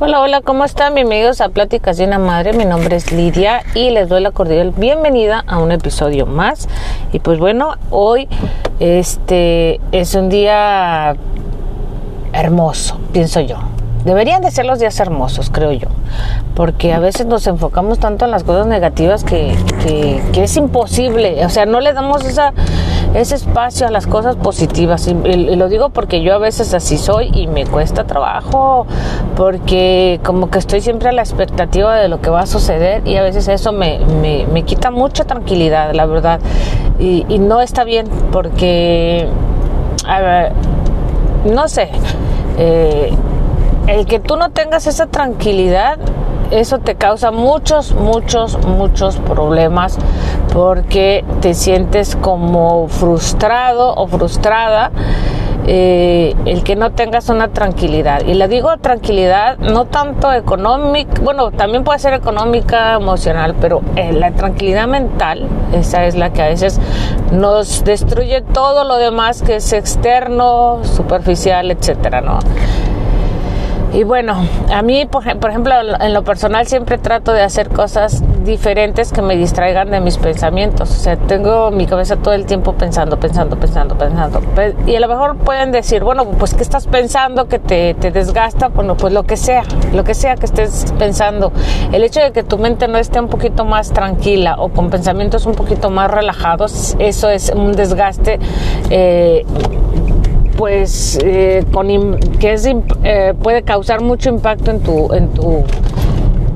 Hola, hola, ¿cómo están? Bienvenidos a Pláticas de una Madre. Mi nombre es Lidia y les doy la cordial bienvenida a un episodio más. Y pues bueno, hoy este es un día hermoso, pienso yo. Deberían de ser los días hermosos, creo yo, porque a veces nos enfocamos tanto en las cosas negativas que, que, es imposible, o sea, no le damos esa, ese espacio a las cosas positivas. Y, lo digo porque yo a veces así soy y me cuesta trabajo, porque como que estoy siempre a la expectativa de lo que va a suceder y a veces eso me, me, me quita mucha tranquilidad, la verdad. Y, no está bien porque, a ver, no sé. Eh, el que tú no tengas esa tranquilidad, eso te causa muchos, muchos, muchos problemas porque te sientes como frustrado o frustrada. Eh, el que no tengas una tranquilidad. Y le digo tranquilidad, no tanto económica, bueno, también puede ser económica, emocional, pero eh, la tranquilidad mental, esa es la que a veces nos destruye todo lo demás que es externo, superficial, etcétera, ¿no? Y bueno, a mí, por, ejemplo, en lo personal siempre trato de hacer cosas diferentes que me distraigan de mis pensamientos. O sea, tengo mi cabeza todo el tiempo pensando, pensando, pensando, pensando. Y a lo mejor pueden decir, bueno, pues ¿qué estás pensando que te, te desgasta? Bueno, pues lo que sea, lo que sea que estés pensando. El hecho de que tu mente no esté un poquito más tranquila o con pensamientos un poquito más relajados, eso es un desgaste. Eh, pues eh, con que eh, puede causar mucho impacto en tu en tu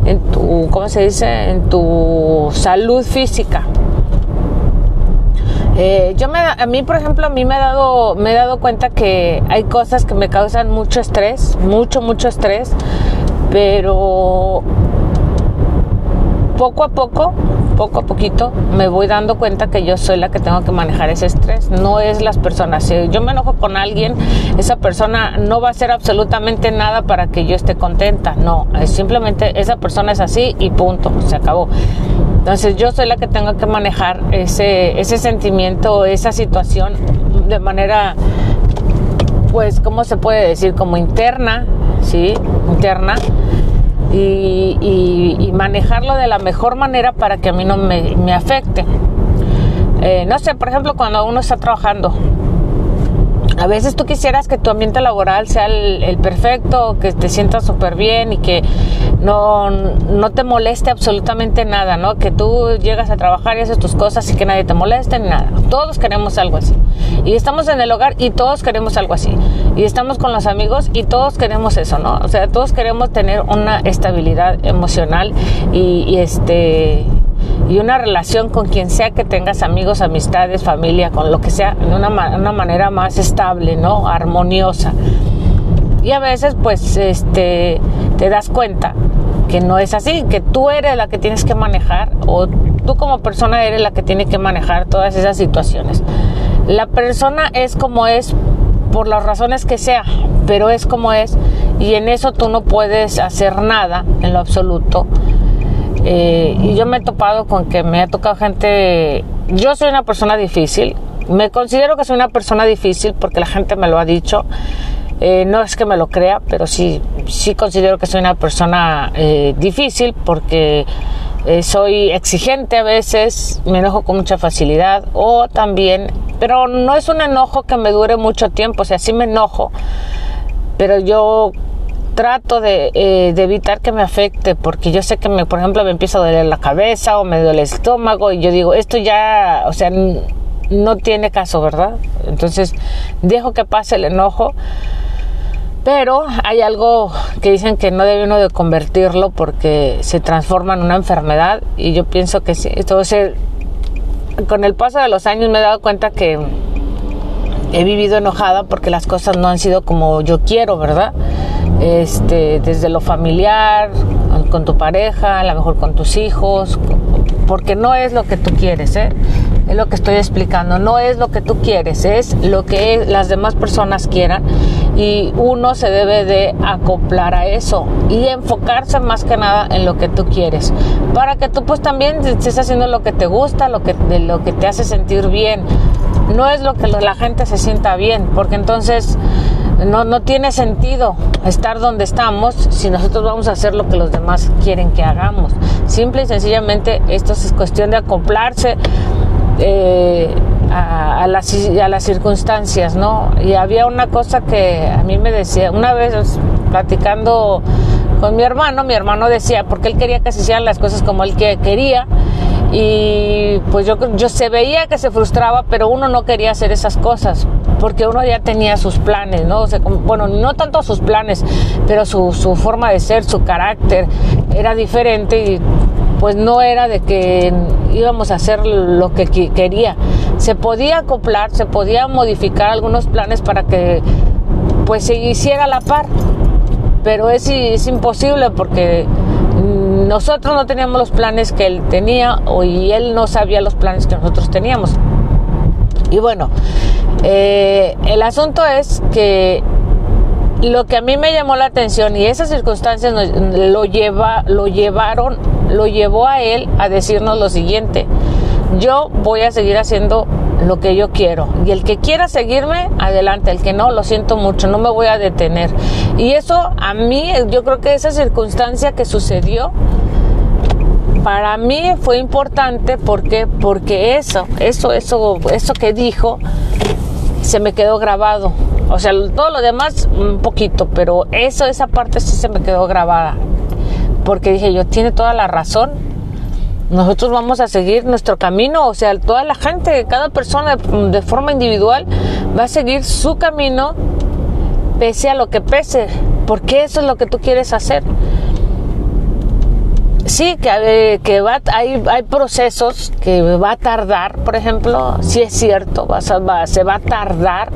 en tu cómo se dice en tu salud física. Eh, yo me a mí por ejemplo a mí me he dado me he dado cuenta que hay cosas que me causan mucho estrés mucho mucho estrés pero poco a poco, poco a poquito, me voy dando cuenta que yo soy la que tengo que manejar ese estrés, no es las personas. Si yo me enojo con alguien, esa persona no va a hacer absolutamente nada para que yo esté contenta, no, simplemente esa persona es así y punto, se acabó. Entonces yo soy la que tengo que manejar ese, ese sentimiento, esa situación de manera, pues, ¿cómo se puede decir? Como interna, ¿sí? Interna y, manejarlo de la mejor manera para que a mí no me, afecte. Eh, no sé, por ejemplo, cuando uno está trabajando, a veces tú quisieras que tu ambiente laboral sea el, perfecto, que te sientas súper bien y que no, no, te moleste absolutamente nada, ¿no? Que tú llegas a trabajar y haces tus cosas y que nadie te moleste, nada. Todos queremos algo así. Y estamos en el hogar y todos queremos algo así. Y estamos con los amigos y todos queremos eso, ¿no? O sea, todos queremos tener una estabilidad emocional y este y una relación con quien sea que tengas amigos, amistades, familia, con lo que sea, de una, una manera más estable, ¿no? Armoniosa. Y a veces pues este te das cuenta que no es así, que tú eres la que tienes que manejar o tú como persona eres la que tiene que manejar todas esas situaciones. La persona es como es por las razones que sea, pero es como es y en eso tú no puedes hacer nada en lo absoluto eh, y yo me he topado con que me ha tocado gente, yo soy una persona difícil, me considero que soy una persona difícil porque la gente me lo ha dicho. Eh, no es que me lo crea, pero sí, sí considero que soy una persona eh, difícil porque soy exigente a veces, me enojo con mucha facilidad o también, pero no es un enojo que me dure mucho tiempo, o sea, sí me enojo, pero yo trato eh, de, evitar que me afecte porque yo sé que me, por ejemplo me empieza a doler la cabeza o me duele el estómago y yo digo esto ya o sea no tiene caso verdad entonces dejo que pase el enojo pero hay algo que dicen que no debe uno de convertirlo porque se transforma en una enfermedad y yo pienso que sí entonces con el paso de los años me he dado cuenta que he vivido enojada porque las cosas no han sido como yo quiero, ¿verdad? Este, desde lo familiar, con tu pareja, a lo mejor con tus hijos, porque no es lo que tú quieres, ¿eh? Es lo que estoy explicando, no es lo que tú quieres, es lo que las demás personas quieran y uno se debe de acoplar a eso y enfocarse más que nada en lo que tú quieres, para que tú pues también estés haciendo lo que te gusta, lo que, de lo que te hace sentir bien, no es lo que la gente se sienta bien, porque entonces no, no tiene sentido estar donde estamos si nosotros vamos a hacer lo que los demás quieren que hagamos. Simple y sencillamente esto es cuestión de acoplarse eh, a, las, a las circunstancias, ¿no? Y había una cosa que a mí me decía, una vez platicando con mi hermano, mi hermano decía, porque él quería que se hicieran las cosas como él quería, y pues yo, yo se veía que se frustraba, pero uno no quería hacer esas cosas, porque uno ya tenía sus planes, ¿no? bueno, no tanto sus planes, pero su, su forma de ser, su carácter era diferente y pues no era de que íbamos a hacer lo que quería. Se podía acoplar, se podía modificar algunos planes para que pues se hiciera la par, pero es, es imposible porque nosotros no teníamos los planes que él tenía y él no sabía los planes que nosotros teníamos. Y bueno, eh, el asunto es que lo que a mí me llamó la atención y esas circunstancias lo, lleva, lo llevaron, lo llevó a él a decirnos lo siguiente, yo voy a seguir haciendo lo que yo quiero y el que quiera seguirme, adelante, el que no, lo siento mucho, no me voy a detener. Y eso a mí, yo creo que esa circunstancia que sucedió, para mí fue importante porque porque eso, eso, eso, eso que dijo se me quedó grabado. O sea, todo lo demás un poquito, pero eso, esa parte sí se me quedó grabada. Porque dije, yo tiene toda la razón. Nosotros vamos a seguir nuestro camino, o sea, toda la gente, cada persona de forma individual va a seguir su camino pese a lo que pese, porque eso es lo que tú quieres hacer. Sí, que, eh, que va, hay, hay procesos que va a tardar, por ejemplo, si es cierto, va, se va a tardar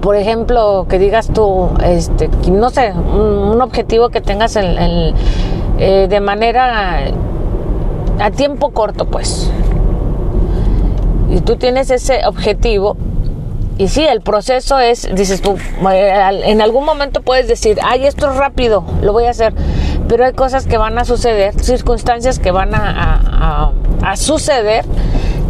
por ejemplo, que digas tú, este, no sé, un, objetivo que tengas en, eh, de manera a tiempo corto, pues. Y tú tienes ese objetivo y sí, el proceso es, dices tú, eh, en algún momento puedes decir, ay, esto es rápido, lo voy a hacer, pero hay cosas que van a suceder, circunstancias que van a, a suceder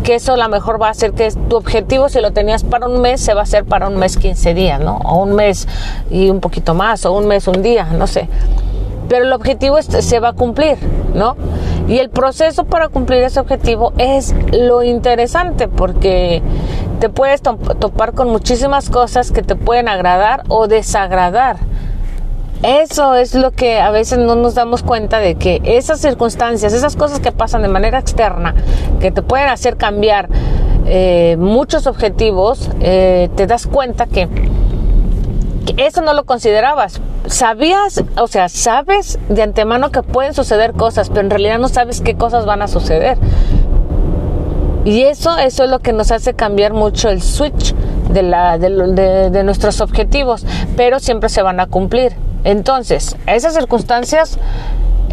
que eso a lo mejor va a hacer que tu objetivo, si lo tenías para un mes, se va a hacer para un mes 15 días, ¿no? O un mes y un poquito más, o un mes, un día, no sé. Pero el objetivo se va a cumplir, ¿no? Y el proceso para cumplir ese objetivo es lo interesante porque te puedes topar con muchísimas cosas que te pueden agradar o desagradar eso es lo que a veces no nos damos cuenta de que esas circunstancias, esas cosas que pasan de manera externa, que te pueden hacer cambiar eh, muchos objetivos, eh, te das cuenta que eso no lo considerabas. Sabías, o sea, sabes de antemano que pueden suceder cosas, pero en realidad no sabes qué cosas van a suceder. Y eso, eso es lo que nos hace cambiar mucho el switch de, la, de, de nuestros objetivos, pero siempre se van a cumplir. Entonces, esas circunstancias,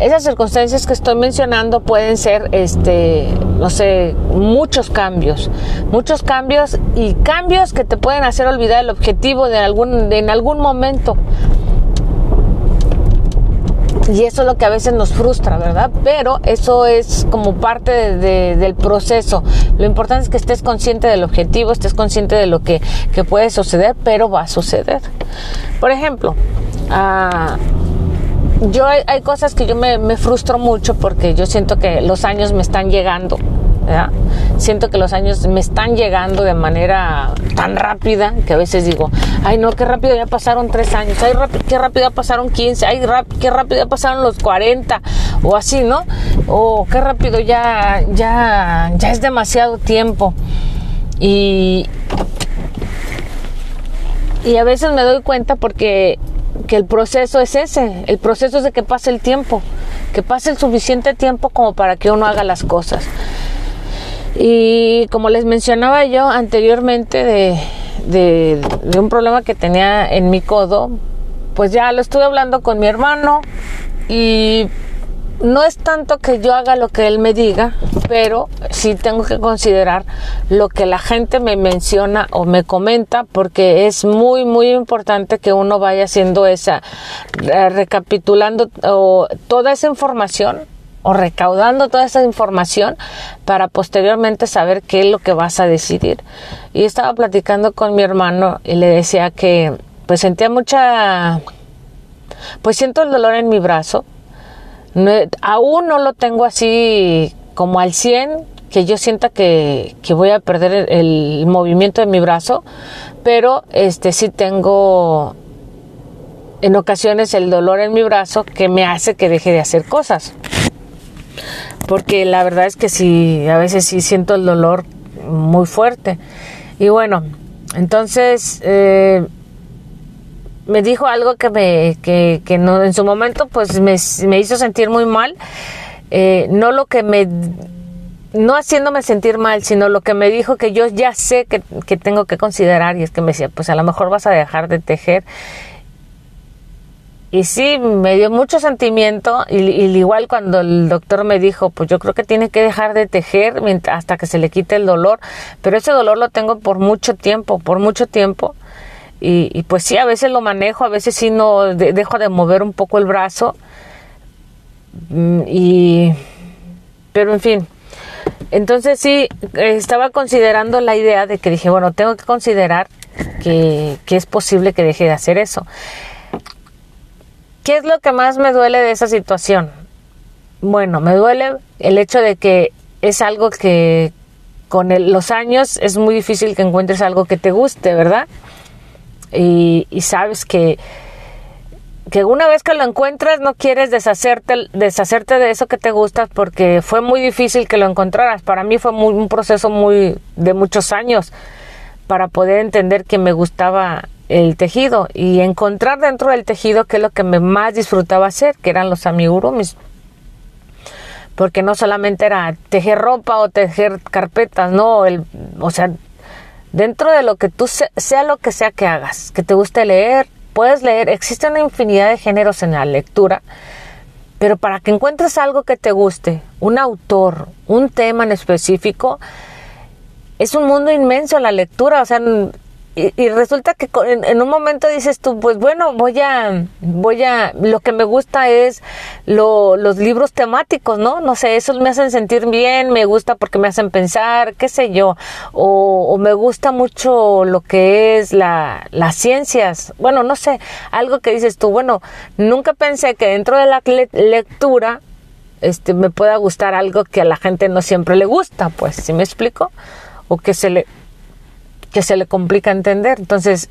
esas circunstancias que estoy mencionando pueden ser, este, no sé, muchos cambios, muchos cambios y cambios que te pueden hacer olvidar el objetivo de algún, en algún momento. Y eso es lo que a veces nos frustra, ¿verdad? Pero eso es como parte del proceso. Lo importante es que estés consciente del objetivo, estés consciente de lo que, que puede suceder, pero va a suceder. Por ejemplo, Ah, yo hay, cosas que yo me, frustro mucho porque yo siento que los años me están llegando. Siento que los años me están llegando de manera tan rápida que a veces digo, ay no, qué rápido ya pasaron tres años, ay qué rápido ya pasaron 15, ay qué rápido ya pasaron los 40 o así, ¿no? O qué rápido ya, ya, ya es demasiado tiempo. Y, y a veces me doy cuenta porque que el proceso es ese, el proceso es de que pase el tiempo, que pase el suficiente tiempo como para que uno haga las cosas. Y como les mencionaba yo anteriormente de, de, un problema que tenía en mi codo, pues ya lo estuve hablando con mi hermano y no es tanto que yo haga lo que él me diga, pero sí tengo que considerar lo que la gente me menciona o me comenta, porque es muy, muy importante que uno vaya haciendo esa, recapitulando toda esa información o recaudando toda esa información para posteriormente saber qué es lo que vas a decidir. Y estaba platicando con mi hermano y le decía que pues sentía mucha pues siento el dolor en mi brazo. Aún no lo tengo así como al 100, que yo sienta que, voy a perder el, movimiento de mi brazo, pero este sí tengo en ocasiones el dolor en mi brazo que me hace que deje de hacer cosas. Porque la verdad es que sí, a veces sí siento el dolor muy fuerte. Y bueno, entonces eh, me dijo algo que me que, que no, en su momento pues me, me hizo sentir muy mal. Eh, no lo que me no haciéndome sentir mal, sino lo que me dijo que yo ya sé que, que, tengo que considerar y es que me decía, pues a lo mejor vas a dejar de tejer. Y sí, me dio mucho sentimiento y, igual cuando el doctor me dijo, pues yo creo que tiene que dejar de tejer hasta que se le quite el dolor, pero ese dolor lo tengo por mucho tiempo, por mucho tiempo. Y, pues sí, a veces lo manejo, a veces sí no dejo de mover un poco el brazo. Mm, y, pero en fin, entonces sí, estaba considerando la idea de que dije, bueno, tengo que considerar que, es posible que deje de hacer eso. ¿Qué es lo que más me duele de esa situación? Bueno, me duele el hecho de que es algo que con los años es muy difícil que encuentres algo que te guste, ¿verdad? Y, sabes que que una vez que lo encuentras no quieres deshacerte, deshacerte de eso que te gusta porque fue muy difícil que lo encontraras. Para mí fue un proceso muy de muchos años para poder entender que me gustaba el tejido y encontrar dentro del tejido qué es lo que me más disfrutaba hacer, que eran los amigurumis. Porque no solamente era tejer ropa o tejer carpetas, no, el, o sea, dentro de lo que tú sea lo que sea que hagas, que te guste leer, puedes leer, existe una infinidad de géneros en la lectura, pero para que encuentres algo que te guste, un autor, un tema en específico, es un mundo inmenso la lectura, o sea, y, resulta que en, un momento dices tú, pues bueno, voy a, voy a, lo que me gusta es los libros temáticos, ¿no? No sé, esos me hacen sentir bien, me gusta porque me hacen pensar, qué sé yo, o, me gusta mucho lo que es la, las ciencias, bueno, no sé, algo que dices tú, bueno, nunca pensé que dentro de la lectura, este, me pueda gustar algo que a la gente no siempre le gusta, pues, ¿sí me explico? O que se le, que se le complica entender. Entonces,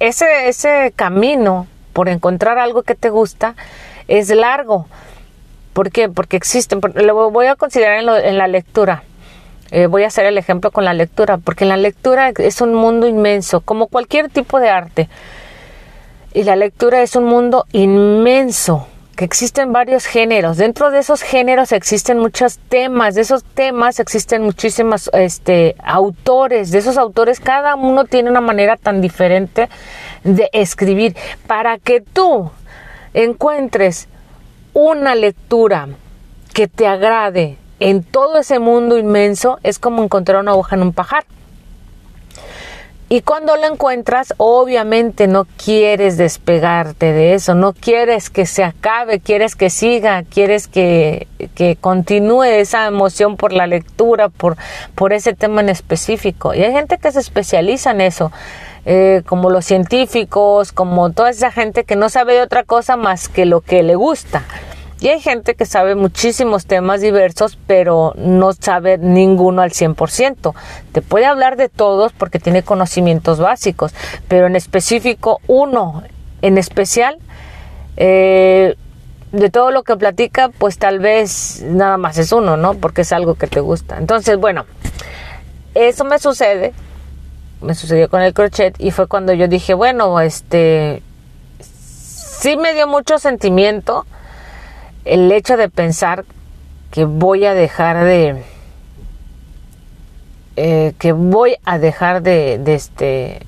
ese, ese camino por encontrar algo que te gusta es largo. ¿Por qué? Porque existen, lo voy a considerar en, la lectura. Eh, voy a hacer el ejemplo con la lectura, porque la lectura es un mundo inmenso, como cualquier tipo de arte. Y la lectura es un mundo inmenso que existen varios géneros. Dentro de esos géneros existen muchos temas, de esos temas existen muchísimos este, autores, de esos autores cada uno tiene una manera tan diferente de escribir. Para que tú encuentres una lectura que te agrade en todo ese mundo inmenso, es como encontrar una hoja en un pajar. Y cuando lo encuentras, obviamente no quieres despegarte de eso, no quieres que se acabe, quieres que siga, quieres que, continúe esa emoción por la lectura, por, por ese tema en específico. Y hay gente que se especializa en eso. Eh, como los científicos, como toda esa gente que no sabe de otra cosa más que lo que le gusta. Y hay gente que sabe muchísimos temas diversos, pero no sabe ninguno al 100%. Te puede hablar de todos porque tiene conocimientos básicos, pero en específico uno, en especial, eh, de todo lo que platica, pues tal vez nada más es uno, ¿no? Porque es algo que te gusta. Entonces, bueno, eso me sucede, me sucedió con el crochet y fue cuando yo dije, bueno, este, sí me dio mucho sentimiento, el hecho de pensar que voy a dejar de eh, que voy a dejar de, de este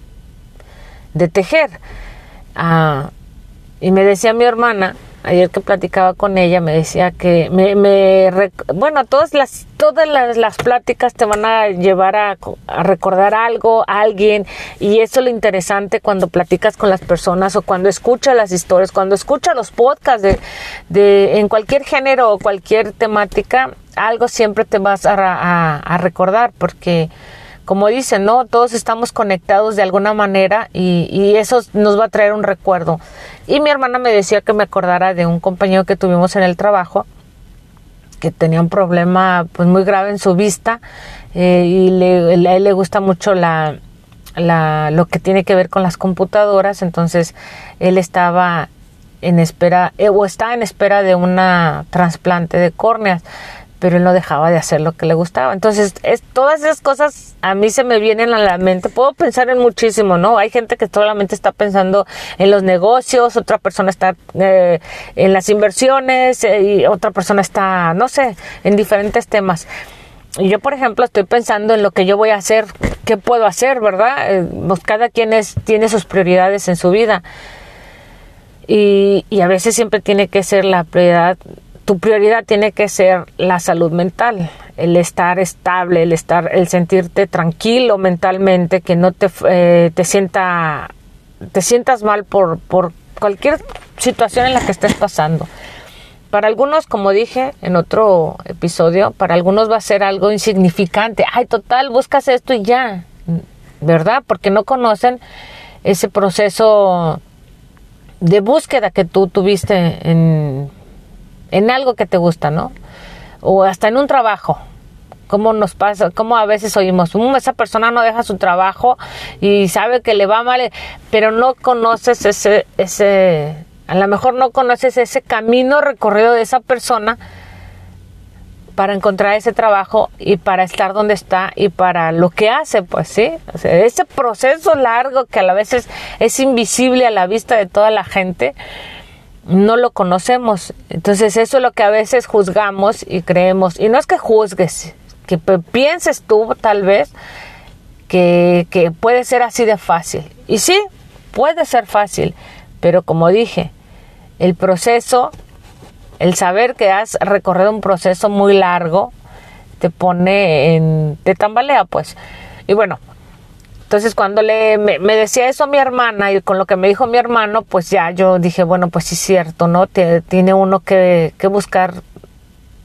de tejer. Ah, y me decía mi hermana ayer que platicaba con ella, me decía que me, me bueno, todas las todas las, las, pláticas te van a llevar a, a, recordar algo, a alguien, y eso es lo interesante cuando platicas con las personas o cuando escuchas las historias, cuando escuchas los podcasts de, de en cualquier género o cualquier temática, algo siempre te vas a, a, a recordar, porque como dicen, ¿no? Todos estamos conectados de alguna manera y, y, eso nos va a traer un recuerdo. Y mi hermana me decía que me acordara de un compañero que tuvimos en el trabajo que tenía un problema pues muy grave en su vista eh, y le, a él le gusta mucho la, la, lo que tiene que ver con las computadoras, entonces él estaba en espera eh, o está en espera de una trasplante de córneas pero él no dejaba de hacer lo que le gustaba. Entonces, es, todas esas cosas a mí se me vienen a la mente. Puedo pensar en muchísimo, ¿no? Hay gente que solamente está pensando en los negocios, otra persona está eh, en las inversiones eh, y otra persona está, no sé, en diferentes temas. Y yo, por ejemplo, estoy pensando en lo que yo voy a hacer, qué puedo hacer, ¿verdad? Eh, pues cada quien es, tiene sus prioridades en su vida. Y, y a veces siempre tiene que ser la prioridad tu prioridad tiene que ser la salud mental, el estar estable, el estar, el sentirte tranquilo mentalmente, que no te, eh, te sienta, te sientas mal por, por cualquier situación en la que estés pasando. Para algunos, como dije en otro episodio, para algunos va a ser algo insignificante. Ay, total, buscas esto y ya, ¿verdad? Porque no conocen ese proceso de búsqueda que tú tuviste en en algo que te gusta, ¿no? O hasta en un trabajo. ¿Cómo nos pasa? ¿Cómo a veces oímos? Um, esa persona no deja su trabajo y sabe que le va mal, pero no conoces ese, ese, a lo mejor no conoces ese camino recorrido de esa persona para encontrar ese trabajo y para estar donde está y para lo que hace, pues sí. O sea, ese proceso largo que a la vez es invisible a la vista de toda la gente, no lo conocemos. Entonces eso es lo que a veces juzgamos y creemos. Y no es que juzgues, que pienses tú tal vez que, que puede ser así de fácil. Y sí, puede ser fácil, pero como dije, el proceso, el saber que has recorrido un proceso muy largo, te pone en, te tambalea pues. Y bueno, entonces cuando le, me, decía eso mi hermana y con lo que me dijo mi hermano, pues ya yo dije, bueno, pues sí es cierto, ¿no? tiene uno que, que buscar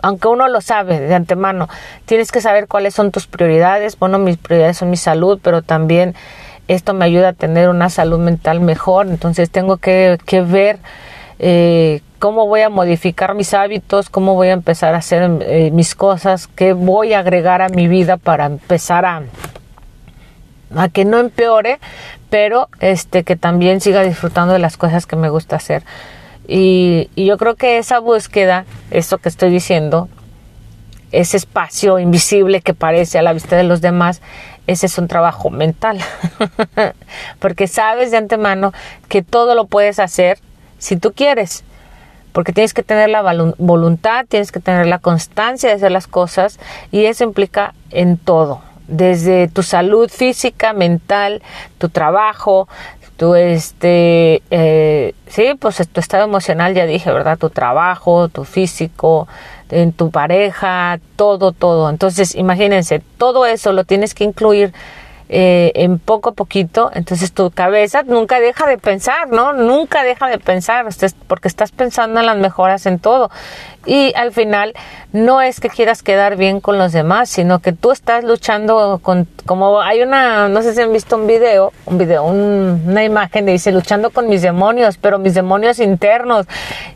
aunque uno lo sabe de antemano, tienes que saber cuáles son tus prioridades. Bueno, mis prioridades son mi salud, pero también esto me ayuda a tener una salud mental mejor. Entonces tengo que, que ver eh, cómo voy a modificar mis hábitos, cómo voy a empezar a hacer eh, mis cosas, qué voy a agregar a mi vida para empezar a, a que no empeore, pero este que también siga disfrutando de las cosas que me gusta hacer. Y, yo creo que esa búsqueda, eso que estoy diciendo, ese espacio invisible que parece a la vista de los demás, ese es un trabajo mental. Porque sabes de antemano que todo lo puedes hacer si tú quieres. Porque tienes que tener la voluntad, tienes que tener la constancia de hacer las cosas y eso implica en todo desde tu salud física, mental, tu trabajo, tu este, eh, sí, pues tu estado emocional, ya dije, ¿verdad? Tu trabajo, tu físico, en tu pareja, todo, todo. Entonces, imagínense, todo eso lo tienes que incluir eh, en poco a poquito, entonces tu cabeza nunca deja de pensar, ¿no? Nunca deja de pensar, porque estás pensando en las mejoras en todo. Y al final no es que quieras quedar bien con los demás, sino que tú estás luchando con, como hay una, no sé si han visto un video, un video, una imagen de dice luchando con mis demonios, pero mis demonios internos.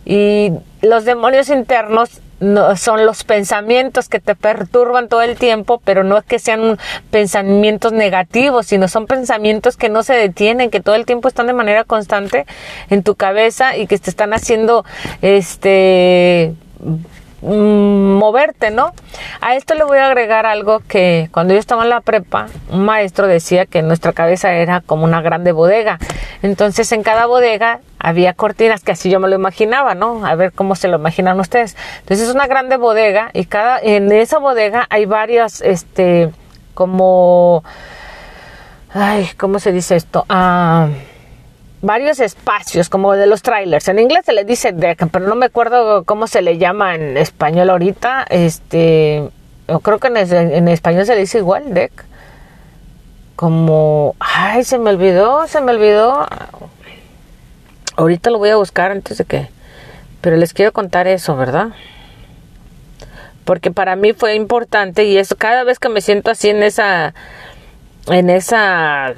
Y los demonios internos no, son los pensamientos que te perturban todo el tiempo, pero no es que sean pensamientos negativos, sino son pensamientos que no se detienen, que todo el tiempo están de manera constante en tu cabeza y que te están haciendo este Mm, moverte, ¿no? A esto le voy a agregar algo que cuando yo estaba en la prepa, un maestro decía que nuestra cabeza era como una grande bodega. Entonces en cada bodega había cortinas, que así yo me lo imaginaba, ¿no? A ver cómo se lo imaginan ustedes. Entonces es una grande bodega y cada, en esa bodega hay varias, este, como, ay, ¿cómo se dice esto? Ah, varios espacios, como de los trailers. En inglés se le dice deck, pero no me acuerdo cómo se le llama en español ahorita. Este, yo creo que en, en español se le dice igual, deck. Como, ay, se me olvidó, se me olvidó. Ahorita lo voy a buscar antes de que... Pero les quiero contar eso, ¿verdad? Porque para mí fue importante y eso cada vez que me siento así en esa... En esa...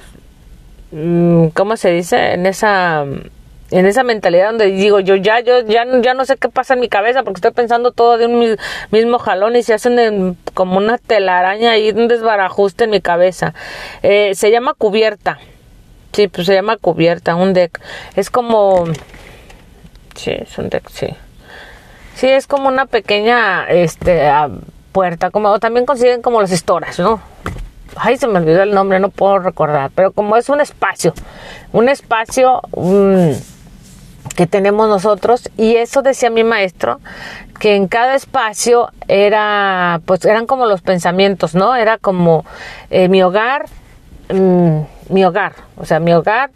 Mm, ¿Cómo se dice? En esa en esa mentalidad donde digo yo ya yo ya, ya no sé qué pasa en mi cabeza porque estoy pensando todo de un mismo jalón y se hacen como una telaraña y un desbarajuste en mi cabeza eh, se llama cubierta Sí, pues se llama cubierta, un deck. Es como... Sí, es un deck, sí. Sí, es como una pequeña este, puerta, como también consiguen como los estoras, ¿no? Ay, se me olvidó el nombre, no puedo recordar, pero como es un espacio, un espacio que tenemos nosotros y eso decía mi maestro, que en cada espacio era, pues eran como los pensamientos, ¿no? Era como eh, mi hogar, Mm, mi hogar, o sea, mi hogar,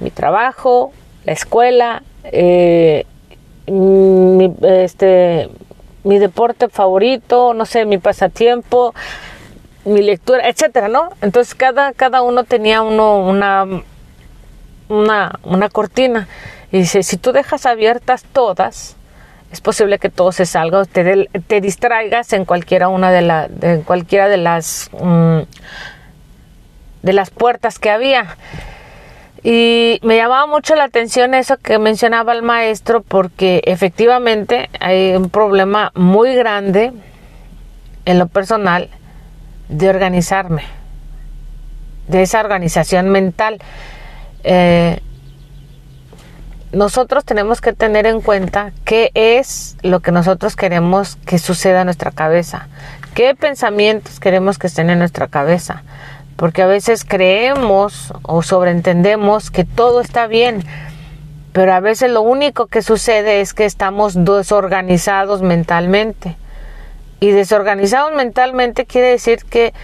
mi trabajo, la escuela, eh, mi, este, mi deporte favorito, no sé, mi pasatiempo, mi lectura, etcétera, ¿no? Entonces cada, cada uno tenía uno una, una, una cortina. Y dice, si tú dejas abiertas todas, es posible que todo se salga, te, te distraigas en cualquiera una de, la, de cualquiera de las mm, de las puertas que había. Y me llamaba mucho la atención eso que mencionaba el maestro porque efectivamente hay un problema muy grande en lo personal de organizarme, de esa organización mental. Eh, nosotros tenemos que tener en cuenta qué es lo que nosotros queremos que suceda en nuestra cabeza, qué pensamientos queremos que estén en nuestra cabeza porque a veces creemos o sobreentendemos que todo está bien, pero a veces lo único que sucede es que estamos desorganizados mentalmente. Y desorganizados mentalmente quiere decir que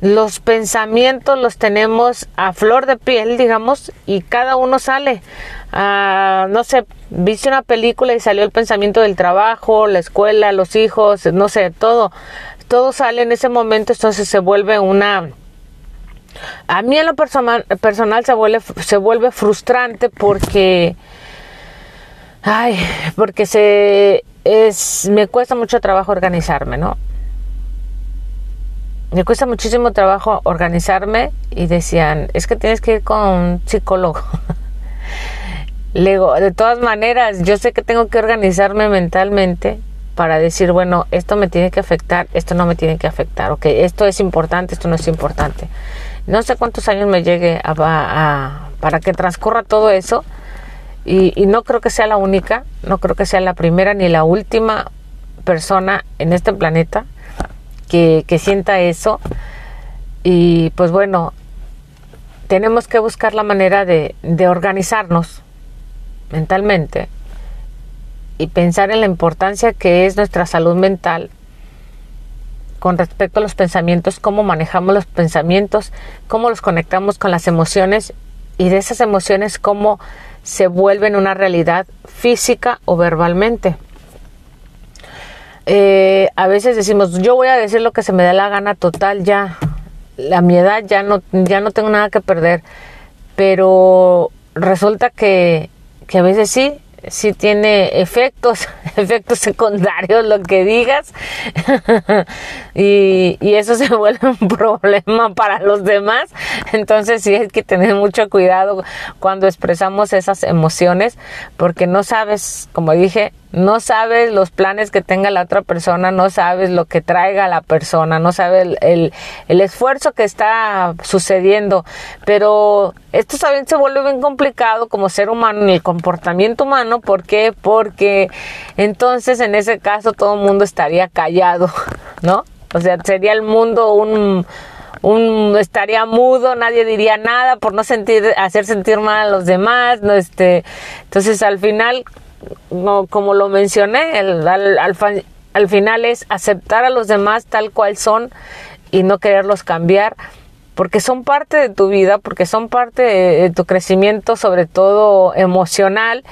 los pensamientos los tenemos a flor de piel, digamos, y cada uno sale. Ah, no sé, viste una película y salió el pensamiento del trabajo, la escuela, los hijos, no sé, todo. Todo sale en ese momento, entonces se vuelve una a mí en lo personal, personal se, vuelve, se vuelve frustrante porque, ay, porque se, es, me cuesta mucho trabajo organizarme, ¿no? Me cuesta muchísimo trabajo organizarme y decían, es que tienes que ir con un psicólogo. Le digo, de todas maneras, yo sé que tengo que organizarme mentalmente para decir, bueno, esto me tiene que afectar, esto no me tiene que afectar, ok, esto es importante, esto no es importante no sé cuántos años me llegue a, para que transcurra todo eso y, no creo que sea la única, no creo que sea la primera ni la última persona en este planeta que, sienta eso. Y pues bueno, tenemos que buscar la manera de, de organizarnos mentalmente y pensar en la importancia que es nuestra salud mental con respecto a los pensamientos, cómo manejamos los pensamientos, cómo los conectamos con las emociones y de esas emociones cómo se vuelven una realidad física o verbalmente. Eh, a veces decimos, yo voy a decir lo que se me da la gana total, ya, a mi edad ya no, ya no tengo nada que perder, pero resulta que, que a veces sí, si tiene efectos, efectos secundarios, lo que digas, y, y, eso se vuelve un problema para los demás. Entonces sí hay que tener mucho cuidado cuando expresamos esas emociones, porque no sabes, como dije, no sabes los planes que tenga la otra persona, no sabes lo que traiga la persona, no sabes el, el, esfuerzo que está sucediendo, pero esto también se vuelve bien complicado como ser humano en el comportamiento humano, ¿por qué? Porque entonces en ese caso todo el mundo estaría callado, ¿no? O sea, sería el mundo un un estaría mudo, nadie diría nada por no sentir hacer sentir mal a los demás, no este, entonces al final no, como lo mencioné, el, al, al, final es aceptar a los demás tal cual son y no quererlos cambiar porque son parte de tu vida, porque son parte de, tu crecimiento, sobre todo emocional,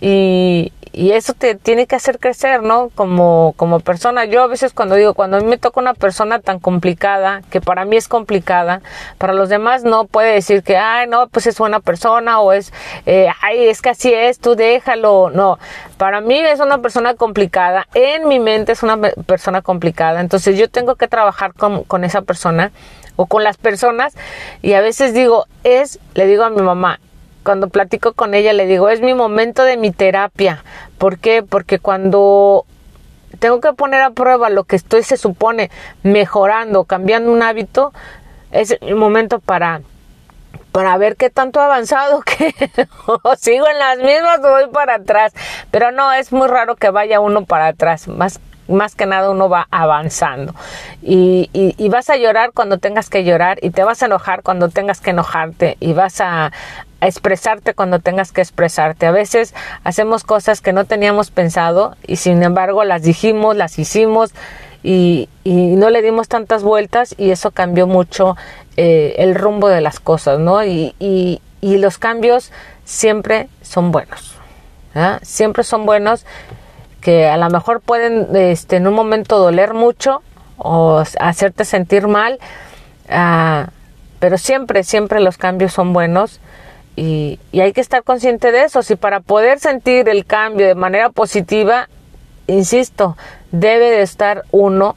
y, y eso te tiene que hacer crecer, ¿no? Como, como persona. Yo a veces cuando digo, cuando a mí me toca una persona tan complicada, que para mí es complicada, para los demás no puede decir que, ay, no, pues es buena persona o es, eh, ay, es que así es, tú déjalo. No, para mí es una persona complicada, en mi mente es una persona complicada, entonces yo tengo que trabajar con, con esa persona o con las personas y a veces digo, es, le digo a mi mamá, cuando platico con ella le digo, es mi momento de mi terapia. ¿Por qué? Porque cuando tengo que poner a prueba lo que estoy, se supone, mejorando, cambiando un hábito, es el momento para para ver qué tanto avanzado, que sigo en las mismas o voy para atrás. Pero no, es muy raro que vaya uno para atrás. Más más que nada uno va avanzando y, vas a llorar cuando tengas que llorar y te vas a enojar cuando tengas que enojarte y vas a, expresarte cuando tengas que expresarte. A veces hacemos cosas que no teníamos pensado y sin embargo las dijimos, las hicimos y, no le dimos tantas vueltas y eso cambió mucho eh, el rumbo de las cosas, ¿no? Y los cambios siempre son buenos. ¿ah? Siempre son buenos que a lo mejor pueden este, en un momento doler mucho o hacerte sentir mal, ah, pero siempre, siempre los cambios son buenos y, hay que estar consciente de eso. Si para poder sentir el cambio de manera positiva, insisto, debe de estar uno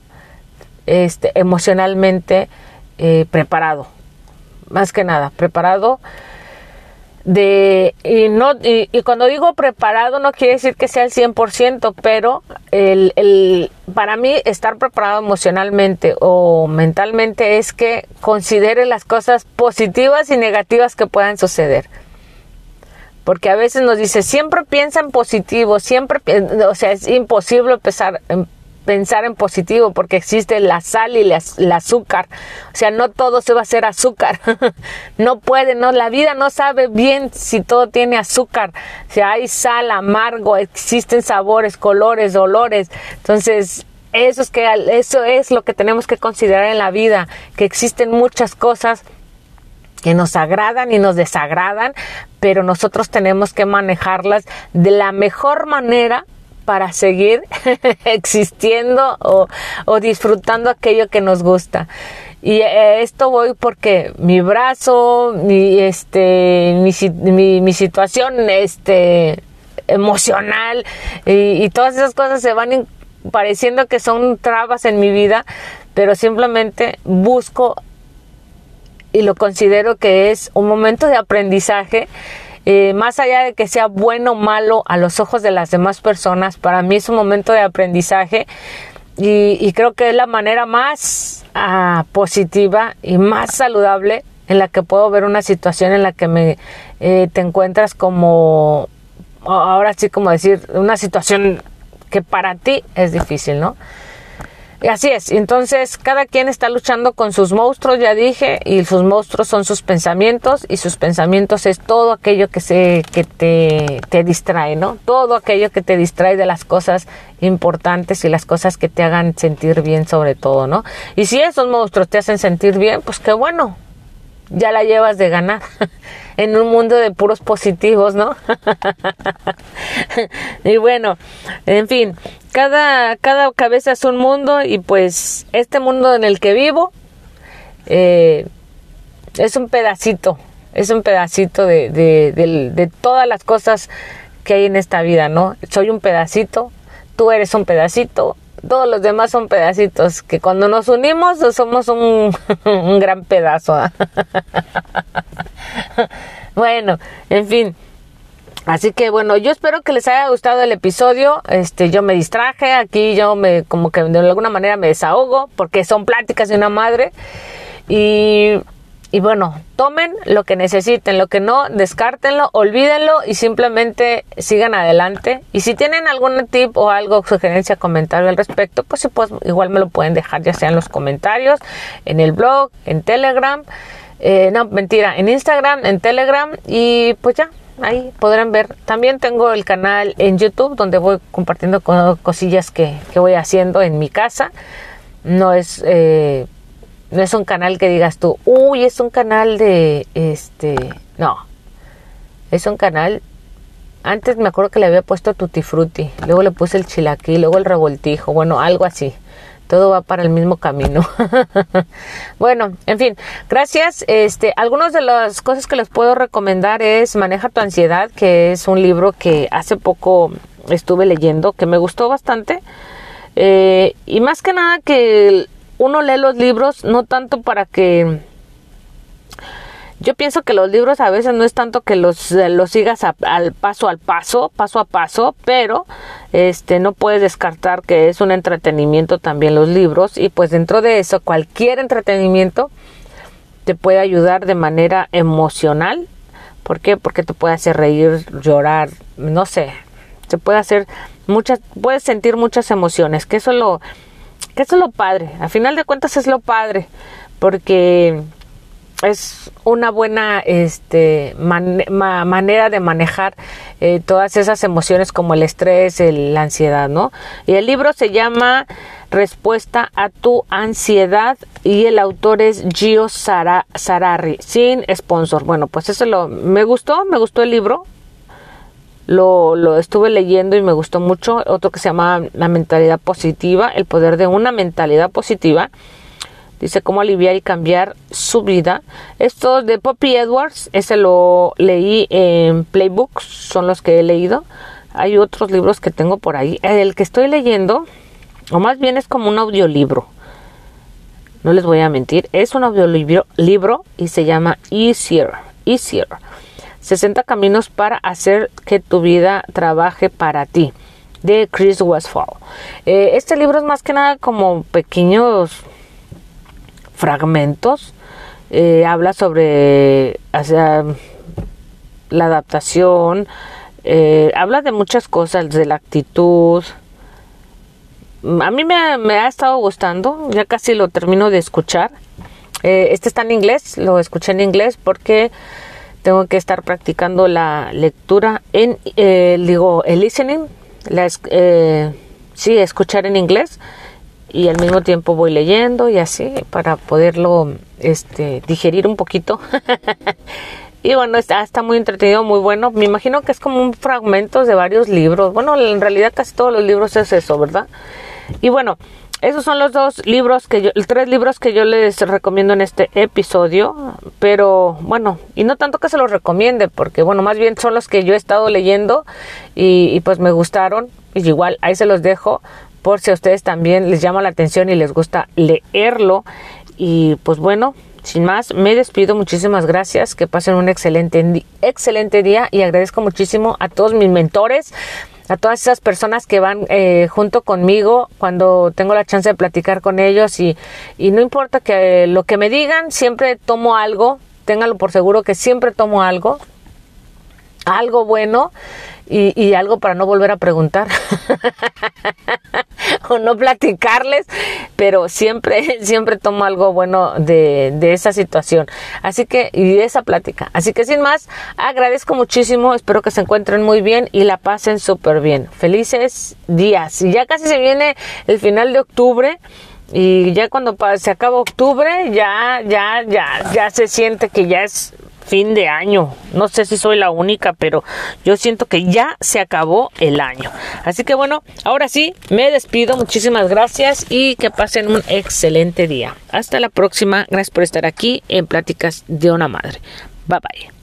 este, emocionalmente eh, preparado, más que nada, preparado de y no y, cuando digo preparado no quiere decir que sea el 100%, pero el para mí estar preparado emocionalmente o mentalmente es que considere las cosas positivas y negativas que puedan suceder. Porque a veces nos dice, siempre piensa en positivo, siempre, o sea, es imposible empezar, em, pensar en positivo porque existe la sal y el azúcar. O sea, no todo se va a hacer azúcar. no puede, no, la vida no sabe bien si todo tiene azúcar. Si hay sal, amargo, existen sabores, colores, olores. Entonces, eso es que eso es lo que tenemos que considerar en la vida, que existen muchas cosas que nos agradan y nos desagradan, pero nosotros tenemos que manejarlas de la mejor manera para seguir existiendo o, disfrutando aquello que nos gusta. Y esto voy porque mi brazo, mi, este, mi, mi, situación este, emocional y, y, todas esas cosas se van pareciendo que son trabas en mi vida, pero simplemente busco y lo considero que es un momento de aprendizaje eh, más allá de que sea bueno o malo a los ojos de las demás personas, para mí es un momento de aprendizaje y, creo que es la manera más ah, positiva y más saludable en la que puedo ver una situación en la que me eh, te encuentras como ahora sí como decir una situación que para ti es difícil, ¿no? Así es, entonces cada quien está luchando con sus monstruos, ya dije, y sus monstruos son sus pensamientos y sus pensamientos es todo aquello que se que te, te distrae, ¿no? Todo aquello que te distrae de las cosas importantes y las cosas que te hagan sentir bien sobre todo, ¿no? Y si esos monstruos te hacen sentir bien, pues qué bueno, ya la llevas de ganar en un mundo de puros positivos, ¿no? y bueno, en fin, cada, cada cabeza es un mundo y pues este mundo en el que vivo eh, es un pedacito, es un pedacito de, de, de todas las cosas que hay en esta vida, ¿no? Soy un pedacito, tú eres un pedacito, todos los demás son pedacitos, que cuando nos unimos somos un, gran pedazo. ¿ah? bueno, en fin. Así que bueno, yo espero que les haya gustado el episodio. Este, yo me distraje, aquí yo me como que de alguna manera me desahogo porque son pláticas de una madre y y bueno, tomen lo que necesiten, lo que no, descártenlo, olvídenlo y simplemente sigan adelante. Y si tienen algún tip o algo, sugerencia, comentario al respecto, pues, pues igual me lo pueden dejar, ya sea en los comentarios, en el blog, en Telegram, eh, no, mentira, en Instagram, en Telegram y pues ya, ahí podrán ver. También tengo el canal en YouTube donde voy compartiendo cosillas que, que voy haciendo en mi casa. No es... Eh, no es un canal que digas tú, uy, es un canal de, este, no, es un canal, antes me acuerdo que le había puesto Tutti Frutti, luego le puse el chilaquí, luego el revoltijo, bueno, algo así. Todo va para el mismo camino. bueno, en fin, gracias. Este, algunas de las cosas que les puedo recomendar es Maneja tu ansiedad, que es un libro que hace poco estuve leyendo, que me gustó bastante. Eh, y más que nada que uno lee los libros no tanto para que yo pienso que los libros a veces no es tanto que los, eh, los sigas al paso al paso, paso a paso, pero este no puedes descartar que es un entretenimiento también los libros y pues dentro de eso cualquier entretenimiento te puede ayudar de manera emocional. ¿Por qué? Porque te puede hacer reír, llorar, no sé, se puede hacer muchas, puedes sentir muchas emociones, que eso es lo, que eso es lo padre, a final de cuentas es lo padre, porque es una buena este, manera de manejar eh, todas esas emociones como el estrés, la ansiedad, ¿no? Y el libro se llama Respuesta a tu ansiedad y el autor es Gio Sarari, sin sponsor. Bueno, pues eso lo, me gustó, me gustó el libro, lo, lo, estuve leyendo y me gustó mucho. Otro que se llama La mentalidad positiva, el poder de una mentalidad positiva. Dice cómo aliviar y cambiar su vida. Esto de Poppy Edwards, ese lo leí en Playbooks, son los que he leído. Hay otros libros que tengo por ahí. El que estoy leyendo, o más bien es como un audiolibro. No les voy a mentir, es un audiolibro libro y se llama Easier. Easier 60 caminos para hacer que tu vida trabaje para ti de Chris Westphal. Eh, este libro es más que nada como pequeños fragmentos. Eh, habla sobre la adaptación, eh, habla de muchas cosas, de la actitud. A mí me, ha estado gustando, ya casi lo termino de escuchar. este está en inglés, lo escuché en inglés porque tengo que estar practicando la lectura en, eh, digo, el listening, la, eh, sí, escuchar en inglés y al mismo tiempo voy leyendo y así para poderlo este, digerir un poquito. y bueno, está, está muy entretenido, muy bueno. Me imagino que es como un fragmento de varios libros. Bueno, en realidad casi todos los libros es eso, ¿verdad? Y bueno, esos son los dos libros que yo, tres libros que yo les recomiendo en este episodio, pero bueno, y no tanto que se los recomiende, porque bueno, más bien son los que yo he estado leyendo y, pues me gustaron, y igual ahí se los dejo por si a ustedes también les llama la atención y les gusta leerlo. Y pues bueno, sin más, me despido. Muchísimas gracias. Que pasen un excelente, excelente día y agradezco muchísimo a todos mis mentores a todas esas personas que van eh, junto conmigo cuando tengo la chance de platicar con ellos y, y no importa que lo que me digan, siempre tomo algo, téngalo por seguro que siempre tomo algo, algo bueno y, y, algo para no volver a preguntar no platicarles, pero siempre, siempre tomo algo bueno de, de, esa situación. Así que, y esa plática. Así que sin más, agradezco muchísimo, espero que se encuentren muy bien y la pasen súper bien. Felices días. Y ya casi se viene el final de octubre. Y ya cuando se acaba octubre, ya, ya, ya, ya se siente que ya es fin de año. No sé si soy la única, pero yo siento que ya se acabó el año. Así que bueno, ahora sí, me despido. Muchísimas gracias y que pasen un excelente día. Hasta la próxima. Gracias por estar aquí en Pláticas de una Madre. Bye bye.